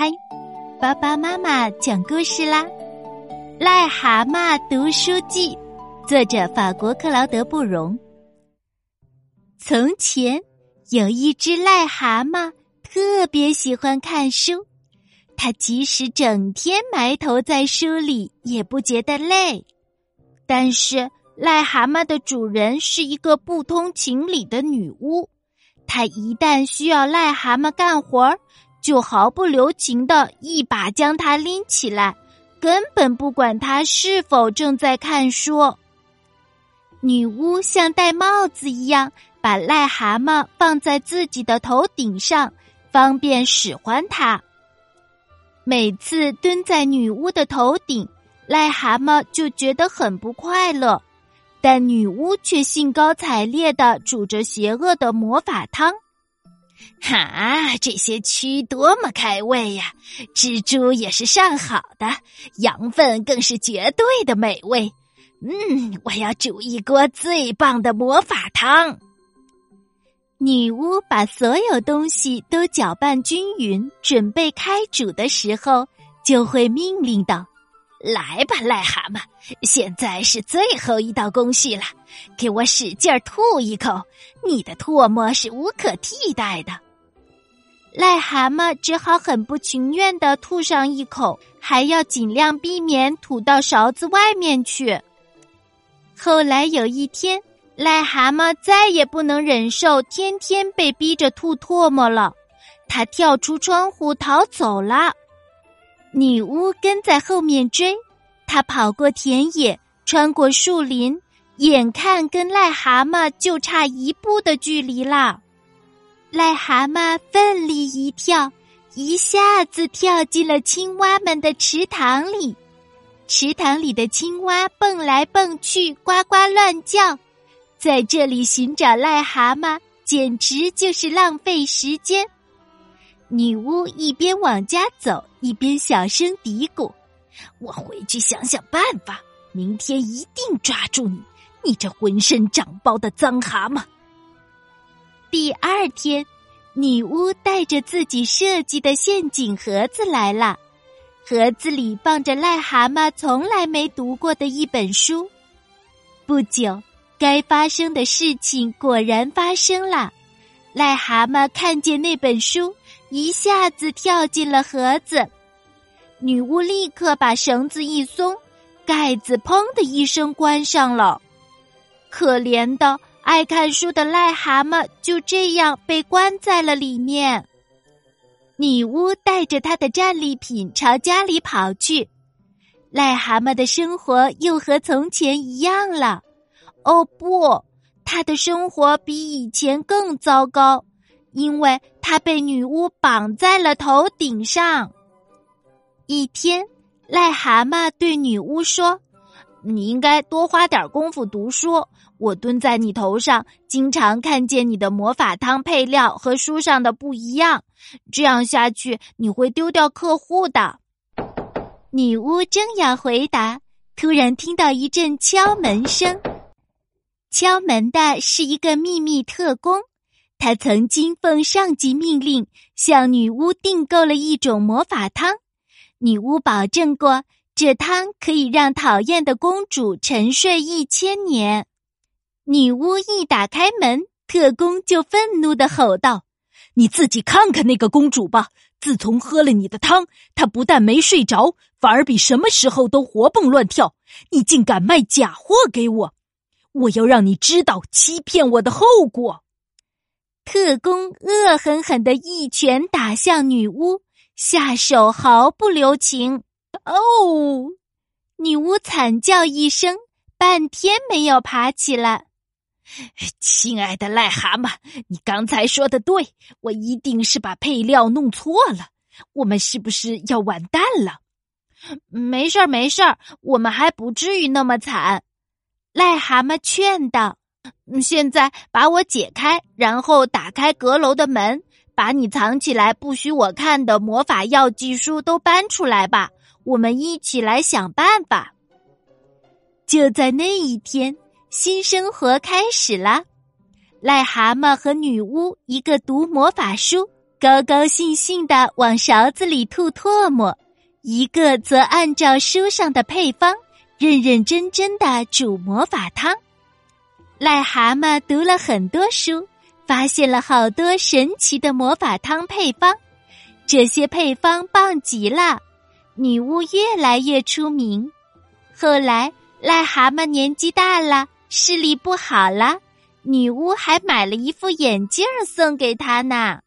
嗨，爸爸妈妈讲故事啦！《癞蛤蟆读书记》，作者法国克劳德·布容。从前有一只癞蛤蟆，特别喜欢看书。它即使整天埋头在书里，也不觉得累。但是，癞蛤蟆的主人是一个不通情理的女巫。她一旦需要癞蛤蟆干活儿，就毫不留情的一把将它拎起来，根本不管它是否正在看书。女巫像戴帽子一样，把癞蛤蟆放在自己的头顶上，方便使唤它。每次蹲在女巫的头顶，癞蛤蟆就觉得很不快乐。但女巫却兴高采烈的煮着邪恶的魔法汤，哈，这些蛆多么开胃呀！蜘蛛也是上好的，羊粪更是绝对的美味。嗯，我要煮一锅最棒的魔法汤。女巫把所有东西都搅拌均匀，准备开煮的时候，就会命令道。来吧，癞蛤蟆！现在是最后一道工序了，给我使劲儿吐一口，你的唾沫是无可替代的。癞蛤蟆只好很不情愿的吐上一口，还要尽量避免吐到勺子外面去。后来有一天，癞蛤蟆再也不能忍受天天被逼着吐唾沫了，他跳出窗户逃走了。女巫跟在后面追，她跑过田野，穿过树林，眼看跟癞蛤蟆就差一步的距离了。癞蛤蟆奋力一跳，一下子跳进了青蛙们的池塘里。池塘里的青蛙蹦来蹦去，呱呱乱叫。在这里寻找癞蛤蟆，简直就是浪费时间。女巫一边往家走，一边小声嘀咕：“我回去想想办法，明天一定抓住你，你这浑身长包的脏蛤蟆。”第二天，女巫带着自己设计的陷阱盒子来了，盒子里放着癞蛤蟆从来没读过的一本书。不久，该发生的事情果然发生了，癞蛤蟆看见那本书。一下子跳进了盒子，女巫立刻把绳子一松，盖子砰的一声关上了。可怜的爱看书的癞蛤蟆就这样被关在了里面。女巫带着她的战利品朝家里跑去，癞蛤蟆的生活又和从前一样了。哦不，他的生活比以前更糟糕。因为他被女巫绑在了头顶上。一天，癞蛤蟆对女巫说：“你应该多花点功夫读书。我蹲在你头上，经常看见你的魔法汤配料和书上的不一样。这样下去，你会丢掉客户的。”女巫正要回答，突然听到一阵敲门声。敲门的是一个秘密特工。他曾经奉上级命令向女巫订购了一种魔法汤，女巫保证过这汤可以让讨厌的公主沉睡一千年。女巫一打开门，特工就愤怒的吼道：“你自己看看那个公主吧！自从喝了你的汤，她不但没睡着，反而比什么时候都活蹦乱跳。你竟敢卖假货给我！我要让你知道欺骗我的后果！”特工恶狠狠的一拳打向女巫，下手毫不留情。哦，女巫惨叫一声，半天没有爬起来。亲爱的癞蛤蟆，你刚才说的对，我一定是把配料弄错了。我们是不是要完蛋了？没事儿，没事儿，我们还不至于那么惨。癞蛤蟆劝道。现在把我解开，然后打开阁楼的门，把你藏起来不许我看的魔法药剂书都搬出来吧。我们一起来想办法。就在那一天，新生活开始了。癞蛤蟆和女巫，一个读魔法书，高高兴兴的往勺子里吐唾沫，一个则按照书上的配方，认认真真的煮魔法汤。癞蛤蟆读了很多书，发现了好多神奇的魔法汤配方，这些配方棒极了，女巫越来越出名。后来，癞蛤蟆年纪大了，视力不好了，女巫还买了一副眼镜送给他呢。